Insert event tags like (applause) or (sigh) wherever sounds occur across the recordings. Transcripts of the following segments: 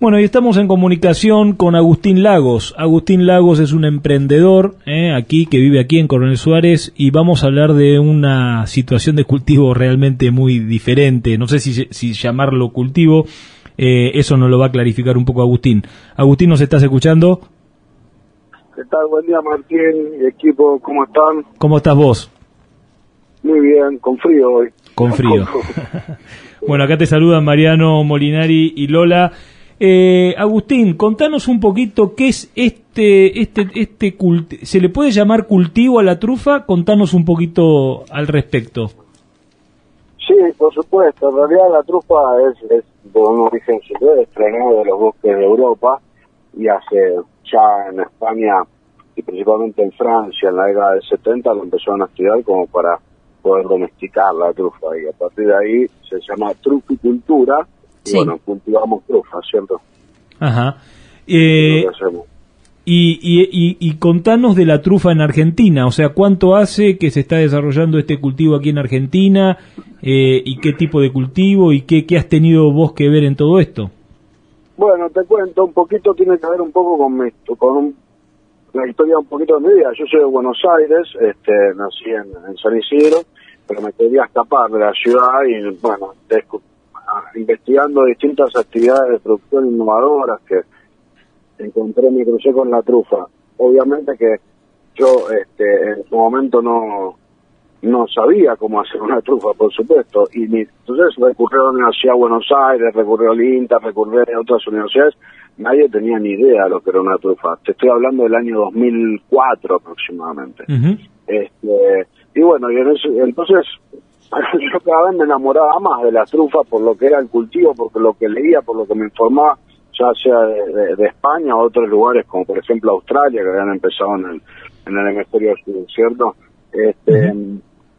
Bueno, y estamos en comunicación con Agustín Lagos. Agustín Lagos es un emprendedor eh, aquí que vive aquí en Coronel Suárez y vamos a hablar de una situación de cultivo realmente muy diferente. No sé si, si llamarlo cultivo, eh, eso nos lo va a clarificar un poco Agustín. Agustín, ¿nos estás escuchando? ¿Qué tal? Buen día, Martín equipo. ¿Cómo están? ¿Cómo estás vos? Muy bien, con frío hoy. Con frío. (laughs) bueno, acá te saludan Mariano Molinari y Lola. Eh, Agustín, contanos un poquito qué es este, este, este ¿se le puede llamar cultivo a la trufa? Contanos un poquito al respecto. Sí, por supuesto. En realidad la trufa es, es de un origen silvestre, de los bosques de Europa y hace ya en España y principalmente en Francia en la década del 70 lo empezaron a estudiar como para poder domesticar la trufa y a partir de ahí se llama truficultura y bueno, cultivamos trufa, ¿cierto? Ajá. Eh, y, y, y, contanos de la trufa en Argentina, o sea, ¿cuánto hace que se está desarrollando este cultivo aquí en Argentina? Eh, ¿Y qué tipo de cultivo? ¿Y qué, qué has tenido vos que ver en todo esto? Bueno, te cuento, un poquito tiene que ver un poco con, mi, con una historia un poquito de mi vida. Yo soy de Buenos Aires, este, nací en, San Isidro, pero me quería escapar de la ciudad y, bueno, investigando distintas actividades de producción innovadoras que encontré, me crucé con la trufa. Obviamente que yo este, en su momento no, no sabía cómo hacer una trufa, por supuesto, y entonces recurrí a la Universidad de Buenos Aires, recurrí al INTA, recurrí a otras universidades, nadie tenía ni idea de lo que era una trufa. Te estoy hablando del año 2004 aproximadamente. este, y bueno, y entonces (laughs) yo cada vez me enamoraba más de la trufa por lo que era el cultivo, por lo que leía, por lo que me informaba, ya sea de, España o otros lugares, como por ejemplo Australia, que habían empezado en el, en el hemisferio sur, ¿cierto? Este,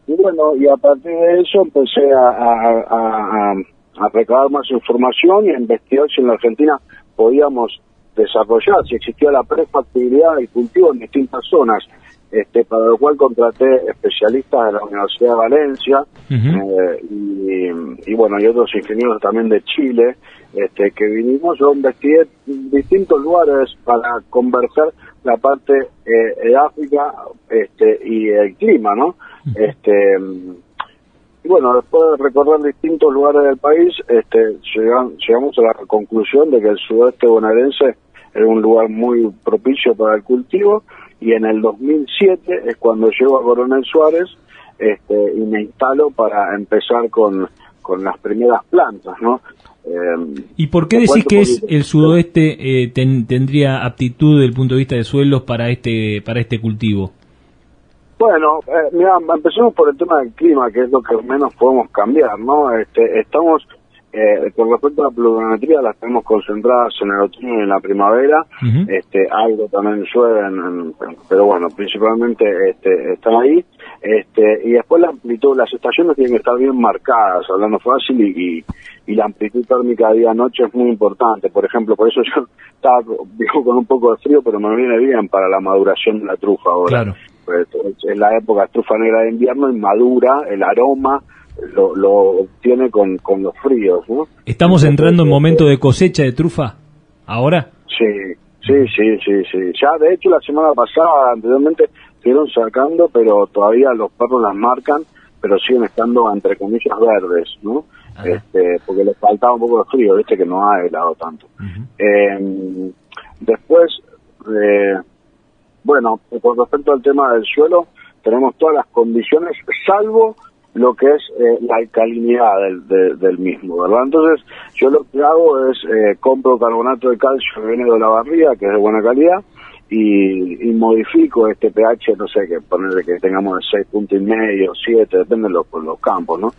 Y bueno, y a partir de eso empecé a, a, a, recabar más información y a investigar si en la Argentina podíamos desarrollar, si existía la prefactibilidad y cultivo en distintas zonas este, para lo cual contraté especialistas de la Universidad de Valencia eh, y, bueno, y otros ingenieros también de Chile, este, que vinimos, yo investigué distintos lugares para conversar la parte eh, de África este, y el clima, ¿no? este y bueno, después de recorrer distintos lugares del país, este, llegamos a la conclusión de que el sudeste bonaerense era un lugar muy propicio para el cultivo y en el 2007 es cuando llego a Coronel Suárez este, y me instalo para empezar con, con las primeras plantas, ¿no? Eh, ¿Y por qué decís que es el sudoeste eh, tendría aptitud desde el punto de vista de suelos para este para este cultivo? Bueno, eh, mira, empecemos por el tema del clima, que es lo que menos podemos cambiar, ¿no? Este, estamos eh, con respecto a la pluviometría, las tenemos concentradas en el otoño y en la primavera. este, algo también llueve, pero bueno, principalmente este, están ahí. Este, y después la amplitud, las estaciones tienen que estar bien marcadas, hablando fácil, y, y, la amplitud térmica día-noche es muy importante. Por ejemplo, por eso (laughs) yo estaba digo, con un poco de frío, pero me viene bien para la maduración de la trufa ahora. Claro. Pues, es la época de trufa negra de invierno y madura, el aroma lo, lo obtiene con, con los fríos, ¿no? ¿Estamos entrando en momento de cosecha de trufa ahora? Sí, sí, sí, sí, sí. Ya, de hecho, la semana pasada, anteriormente, estuvieron sacando, pero todavía los perros las marcan, pero siguen estando, entre comillas, verdes, ¿no? Este, porque les faltaba un poco de frío, viste que no ha helado tanto. Em, después, eh, bueno, con respecto al tema del suelo, tenemos todas las condiciones, salvo lo que es eh, la alcalinidad del, del, mismo, ¿verdad? Entonces, yo lo que hago es eh, compro carbonato de calcio que viene de la barriga, que es de buena calidad, y, y modifico este pH, no sé, que ponerle que tengamos de 6 puntos y medio, 7, depende de los, los campos, ¿no?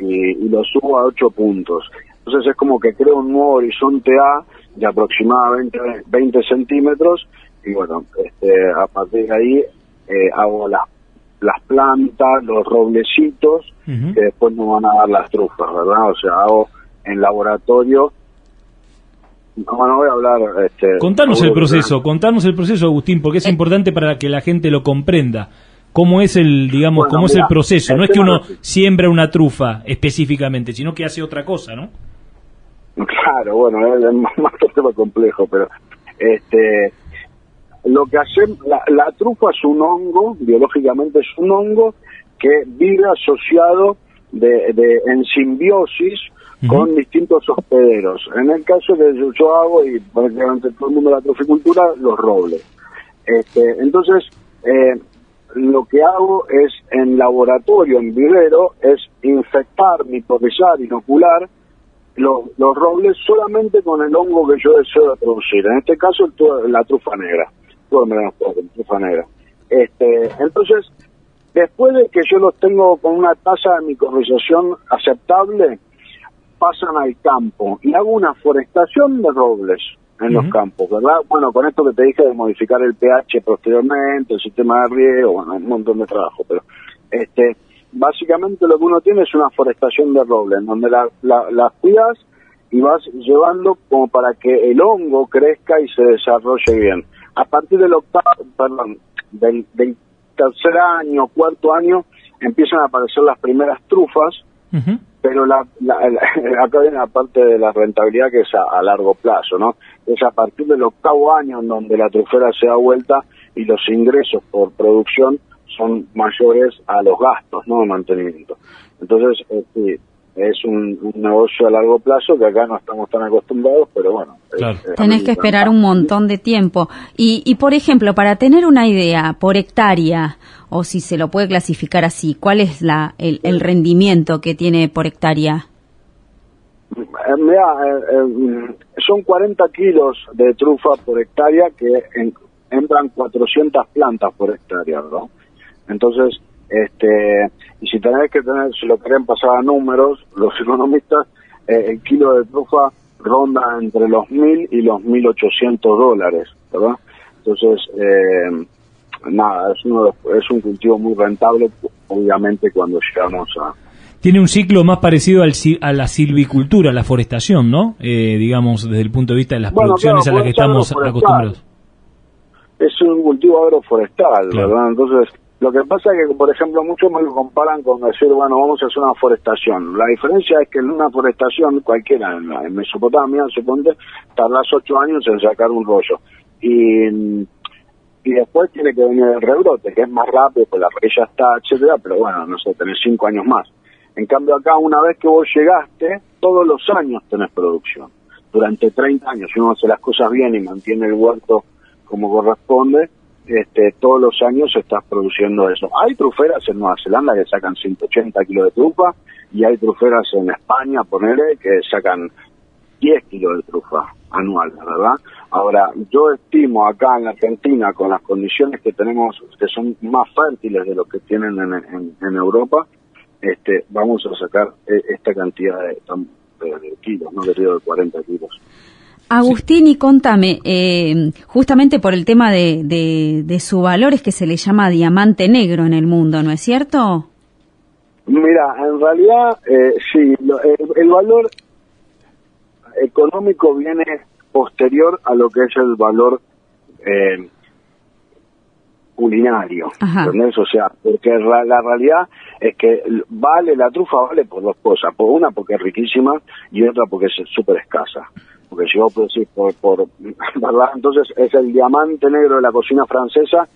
Y, lo subo a 8 puntos. Entonces es como que creo un nuevo horizonte A de aproximadamente 20 centímetros, y bueno, este, a partir de ahí eh, hago las las plantas, los roblecitos, que después nos van a dar las trufas, ¿verdad? O sea, hago en laboratorio. No, no voy a hablar. Este, contanos el proceso, contanos el proceso, Agustín, porque es eh. importante para que la gente lo comprenda. ¿Cómo es el, digamos, cómo es el proceso? no es que uno siembra una trufa específicamente, sino que hace otra cosa, ¿no? Claro, bueno, es más, más tema complejo, pero este lo que hace la, la trufa es un hongo, biológicamente es un hongo que vive asociado de, de en simbiosis con distintos hospederos. En el caso que yo, hago, y prácticamente todo el mundo de la troficultura, los robles. Este, entonces, eh, lo que hago es en laboratorio, en vivero, es infectar, micorrizar, inocular los, los robles solamente con el hongo que yo deseo producir. En este caso, la trufa negra. Trufa negra. Este, entonces, después de que yo los tengo con una tasa de micorrización aceptable, pasan al campo y hago una forestación de robles en los campos, ¿verdad? Bueno, con esto que te dije de modificar el pH posteriormente, el sistema de riego, bueno, un montón de trabajo, pero este básicamente lo que uno tiene es una forestación de robles, en donde las la, cuidas y vas llevando como para que el hongo crezca y se desarrolle bien. A partir del octavo, perdón, del, tercer año, cuarto año, empiezan a aparecer las primeras trufas, pero la, la, (laughs) acá viene la parte de la rentabilidad que es a, largo plazo, ¿no? Es a partir del octavo año en donde la trufera se da vuelta y los ingresos por producción son mayores a los gastos, ¿no? De mantenimiento. Entonces, eh, es un, negocio a largo plazo que acá no estamos tan acostumbrados, pero bueno. Tenés que esperar un montón de tiempo. Y, y, por ejemplo, para tener una idea, por hectárea, o si se lo puede clasificar así, ¿cuál es la, el, rendimiento que tiene por hectárea? Eh, eh, eh, son 40 kilos de trufa por hectárea que entran 400 plantas por hectárea, ¿no? Entonces, este, y si tenés que tener, si lo quieren pasar a números, los economistas, el kilo de trufa ronda entre los 1.000 y los 1.800 dólares, ¿verdad? Entonces, eh, nada, es, uno es un cultivo muy rentable, obviamente cuando llegamos a... Tiene un ciclo más parecido al, a la silvicultura, a la forestación, ¿no? Eh, digamos, desde el punto de vista de las producciones a las que estamos acostumbrados. Es un cultivo agroforestal, ¿verdad? Entonces, lo que pasa es que, por ejemplo, muchos me lo comparan con decir, bueno, vamos a hacer una forestación. La diferencia es que en una forestación, cualquiera, en, Mesopotamia, suponte, tardas ocho años en sacar un rollo. Y y después tiene que venir el rebrote, que es más rápido, pues la raíz ya está, etcétera, pero bueno, no sé, tenés cinco años más. En cambio acá, una vez que vos llegaste, todos los años tenés producción. Durante 30 años, si uno hace las cosas bien y mantiene el huerto como corresponde, este, todos los años estás produciendo eso. Hay truferas en Nueva Zelanda que sacan 180 kilos de trufa y hay truferas en España, ponele, que sacan 10 kilos de trufa anual, ¿verdad? Ahora, yo estimo acá en la Argentina, con las condiciones que tenemos, que son más fértiles de lo que tienen en, Europa, este, vamos a sacar eh, esta cantidad de, kilos, no de 40 kilos. Agustín, y contame, eh, justamente por el tema de, de, su valor es que se le llama diamante negro en el mundo, ¿no es cierto? Mira, en realidad, eh, sí, el, valor económico viene posterior a lo que es el valor eh, culinario. ¿entendés? O sea, porque la, realidad es que vale, la trufa vale por dos cosas. Por una, porque es riquísima y otra, porque es súper escasa. Porque si vos decir por, por, (laughs) ¿verdad? Entonces es el diamante negro de la cocina francesa,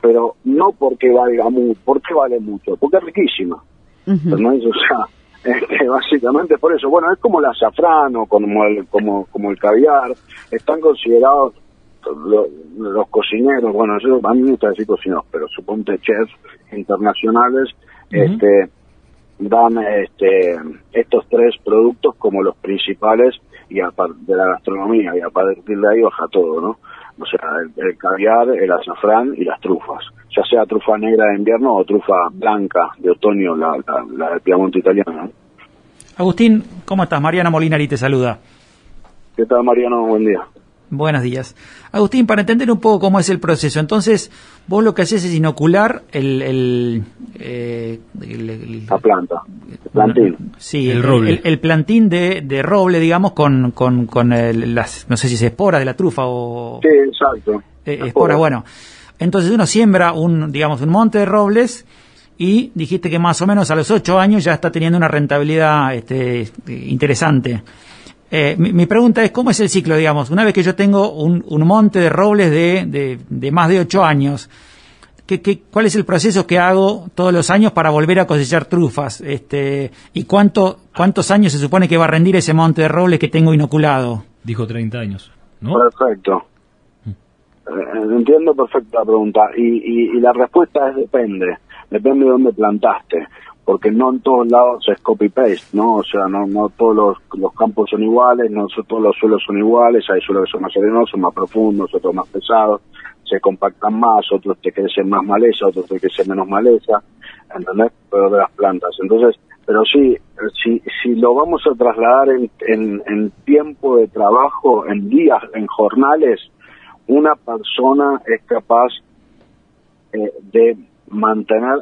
pero no porque valga mucho, porque vale mucho, porque es riquísima. ¿entendés? O sea, (laughs) este, básicamente por eso. Bueno, es como el azafrán o como el, como, como el caviar, están considerados los cocineros, bueno, yo, a mí me gusta decir cocineros, pero suponte chefs internacionales, este dan este estos tres productos como los principales y de la gastronomía y a partir de ahí baja todo, ¿no? O sea, el, caviar, el azafrán y las trufas, ya sea trufa negra de invierno o trufa blanca de otoño, la, la, del Piamonte italiano. Agustín, ¿cómo estás? Mariana Molinari te saluda. ¿Qué tal, Mariano? Buen día. Buenos días. Agustín, para entender un poco cómo es el proceso, entonces vos lo que haces es inocular el... el, eh, la planta, el plantín. sí, el, roble. el, plantín de, de, roble, digamos, con, con, con las, no sé si es espora de la trufa o... Sí, exacto. Eh, espora, bueno. Entonces uno siembra un, digamos, un monte de robles y dijiste que más o menos a los ocho años ya está teniendo una rentabilidad este, interesante. Eh, mi, pregunta es, ¿cómo es el ciclo, digamos? Una vez que yo tengo un, monte de robles de, de, más de ocho años, ¿qué, qué, cuál es el proceso que hago todos los años para volver a cosechar trufas? Este, ¿Y cuánto, cuántos años se supone que va a rendir ese monte de robles que tengo inoculado? Dijo 30 años, ¿no? Perfecto. Eh, entiendo perfecto la pregunta. Y, y la respuesta es depende. Depende de dónde plantaste porque no en todos lados es copy-paste, ¿no? O sea, no, no todos los, campos son iguales, no todos los suelos son iguales, hay suelos que son más arenosos, más profundos, otros más pesados, se compactan más, otros te crecen más maleza, otros te crecen menos maleza, ¿entendés? Pero de las plantas. Entonces, pero sí, si, si lo vamos a trasladar en, en, tiempo de trabajo, en días, en jornales, una persona es capaz eh, de mantener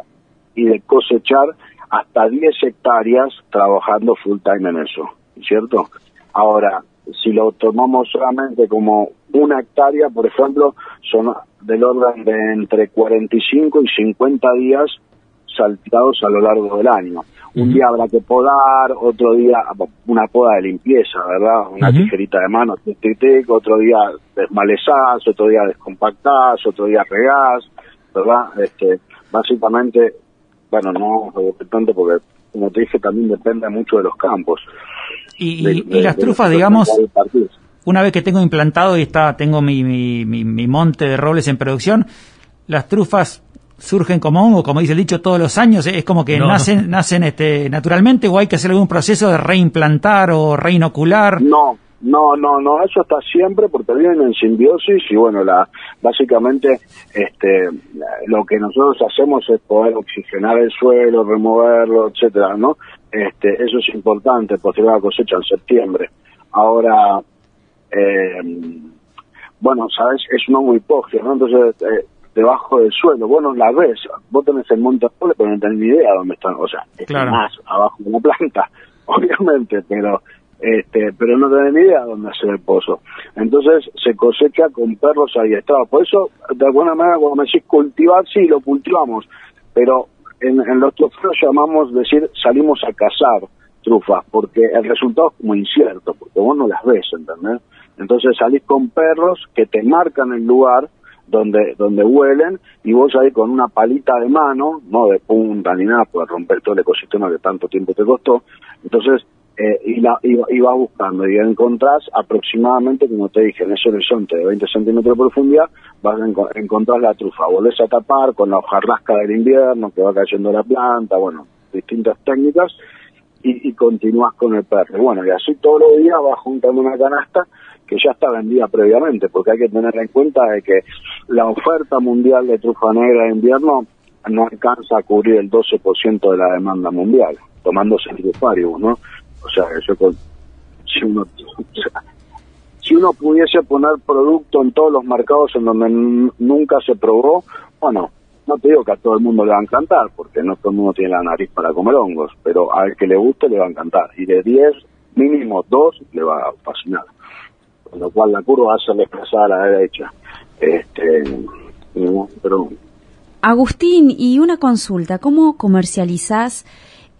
y de cosechar hasta 10 hectáreas trabajando full time en eso, ¿cierto? Ahora, si lo tomamos solamente como una hectárea, por ejemplo, son del orden de entre 45 y 50 días saltados a lo largo del año. Un día habrá que podar, otro día una poda de limpieza, ¿verdad? Una tijerita de mano, tic, otro día desmalezás, otro día descompactás, otro día regás, ¿verdad? Este, básicamente bueno, no tanto porque, como te dije, también depende mucho de los campos. Y, las trufas, digamos, una vez que tengo implantado y está, tengo mi, mi, mi, monte de robles en producción, las trufas surgen como hongo, como dice el dicho, todos los años, es como que nacen, nacen este, naturalmente o hay que hacer algún proceso de reimplantar o reinocular. No, no, no, no, eso está siempre porque viven en simbiosis y bueno, la básicamente este lo que nosotros hacemos es poder oxigenar el suelo, removerlo, etcétera, ¿no? Este, eso es importante, a la cosecha en septiembre. Ahora eh, bueno, sabes, es un hongo hipógeo, ¿no? Entonces, eh, debajo del suelo, vos no la ves, vos tenés el monte pero no tenés ni idea dónde están, o sea, claro. más abajo de una planta, (laughs) obviamente, pero este, pero no tienen ni idea dónde hacer el pozo. Entonces se cosecha con perros adiestrados. Por eso, de alguna manera, cuando me decís cultivar, sí, lo cultivamos, pero en, los trofeos llamamos decir salimos a cazar trufas, porque el resultado es muy incierto, porque vos no las ves, ¿entendés? Entonces salís con perros que te marcan el lugar donde donde huelen y vos ahí con una palita de mano, no de punta ni nada, para romper todo el ecosistema que tanto tiempo te costó. Entonces eh, y, la, y, vas buscando y encontrás aproximadamente, como te dije, en ese horizonte de 20 centímetros de profundidad, vas a encontrar la trufa. Volvés a tapar con la hojarrasca del invierno que va cayendo la planta, bueno, distintas técnicas, y, y continúas con el perro. Bueno, y así todos los días vas juntando una canasta que ya está vendida previamente, porque hay que tener en cuenta de que la oferta mundial de trufa negra de invierno no alcanza a cubrir el 12% de la demanda mundial, tomándose el usuario, ¿no? O sea, eso si uno si uno pudiese poner producto en todos los mercados en donde nunca se probó, bueno, no te digo que a todo el mundo le va a encantar, porque no todo el mundo tiene la nariz para comer hongos, pero al que le guste le va a encantar. Y de 10, mínimo 2 le va a fascinar. Con lo cual la curva va a ser desplazada a la derecha. Este, pero... Agustín, y una consulta, ¿cómo comercializás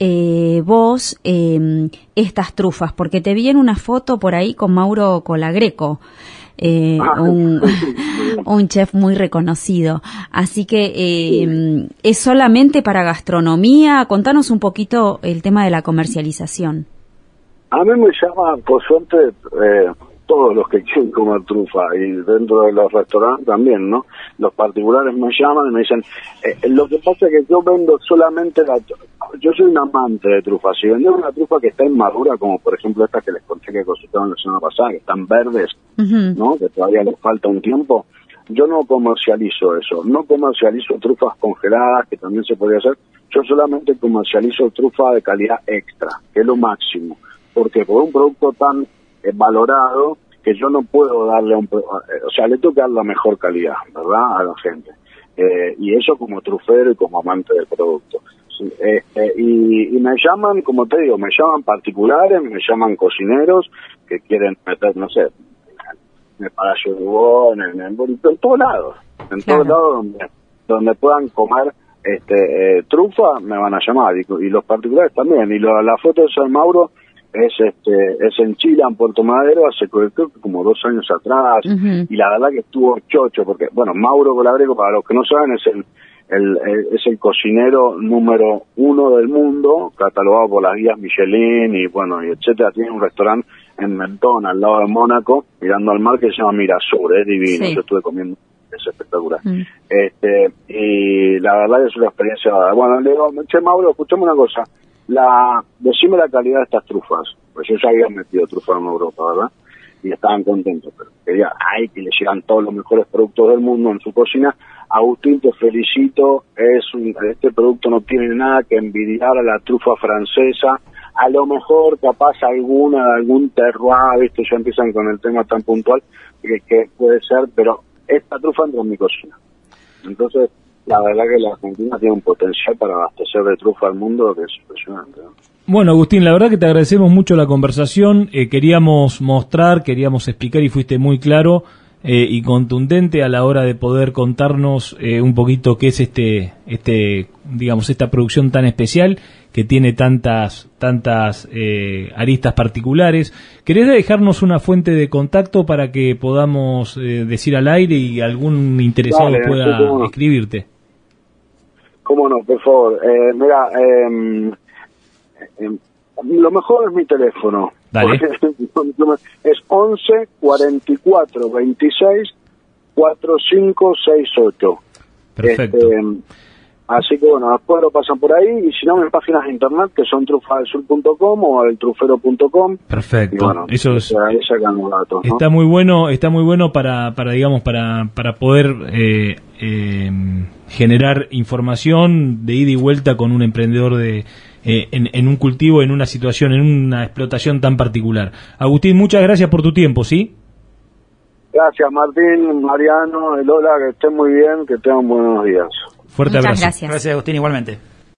eh, vos em, estas trufas? Porque te vi en una foto por ahí con Mauro Colagreco. Eh, ah. un, (laughs) (laughs) chef muy reconocido. Así que em, es solamente para gastronomía. Contanos un poquito el tema de la comercialización. A mí me llama, por suerte, eh, todos los que quieren comer trufa y dentro de los restaurantes también, ¿no? Los particulares me llaman y me dicen, eh, lo que pasa es que yo vendo solamente la... Yo soy un amante de trufa. Si vendo una trufa que está inmadura, como por ejemplo esta que les conté que cosecharon la semana pasada, que están verdes, ¿no? Que todavía les falta un tiempo, yo no comercializo eso. No comercializo trufas congeladas, que también se podría hacer. Yo solamente comercializo trufa de calidad extra, que es lo máximo. Porque por un producto tan valorado que yo no puedo darle un... O sea, le tengo que dar la mejor calidad, ¿verdad? A la gente. Eh, y eso como trufero y como amante del producto. Este, y, me llaman, como te digo, me llaman particulares, me llaman cocineros que quieren meter, no sé, en el Palacio de en, en, en, todos lados, en todos lados donde, donde puedan comer este eh, trufa, me van a llamar, y, los particulares también. Y la foto de San Mauro es este es en Chile, en Puerto Madero, hace como dos años atrás, y la verdad que estuvo chocho, porque, bueno, Mauro Colabreco, para los que no saben, es el, el, es el cocinero número uno del mundo, catalogado por las guías Michelin y bueno, y etcétera, tiene un restaurante en Mentón, al lado de Mónaco, mirando al mar, que se llama Mirasur, es divino, yo estuve comiendo, es espectacular. Mm. Este, y la verdad que es una experiencia, bueno, le digo, che Mauro, escuchame una cosa, la, decime la calidad de estas trufas, pues yo ya había metido trufas en Europa, ¿verdad? Y estaban contentos, pero quería, ay, que le llegan todos los mejores productos del mundo en su cocina. Agustín, te felicito, es este producto no tiene nada que envidiar a la trufa francesa, a lo mejor capaz alguna, algún terroir, ya empiezan con el tema tan puntual, que, que puede ser, pero esta trufa entra en mi cocina. Entonces, la verdad que la Argentina tiene un potencial para abastecer de trufa al mundo que es impresionante. Bueno, Agustín, la verdad que te agradecemos mucho la conversación. Eh, queríamos mostrar, queríamos explicar y fuiste muy claro eh, y contundente a la hora de poder contarnos eh, un poquito qué es este, este, digamos, esta producción tan especial que tiene tantas, tantas eh, aristas particulares. ¿Querés dejarnos una fuente de contacto para que podamos decir al aire y algún interesado pueda escribirte? Cómo no, por favor. mira, em, em, lo mejor es mi teléfono. (laughs) es 11 44 26 4568. Perfecto. Este, así que bueno, después lo pasan por ahí y si no, en páginas de internet que son trufadelsul.com o eltrufero.com. Perfecto. Bueno, Eso es, Está muy bueno, está muy bueno para, para digamos, para, para poder eh, eh, generar información de ida y vuelta con un emprendedor de eh, en, un cultivo, en una situación, en una explotación tan particular. Agustín, muchas gracias por tu tiempo, ¿sí? Gracias, Martín, Mariano, Elola, que estén muy bien, que tengan buenos días. Fuerte abrazo. Gracias. Gracias, Agustín, igualmente.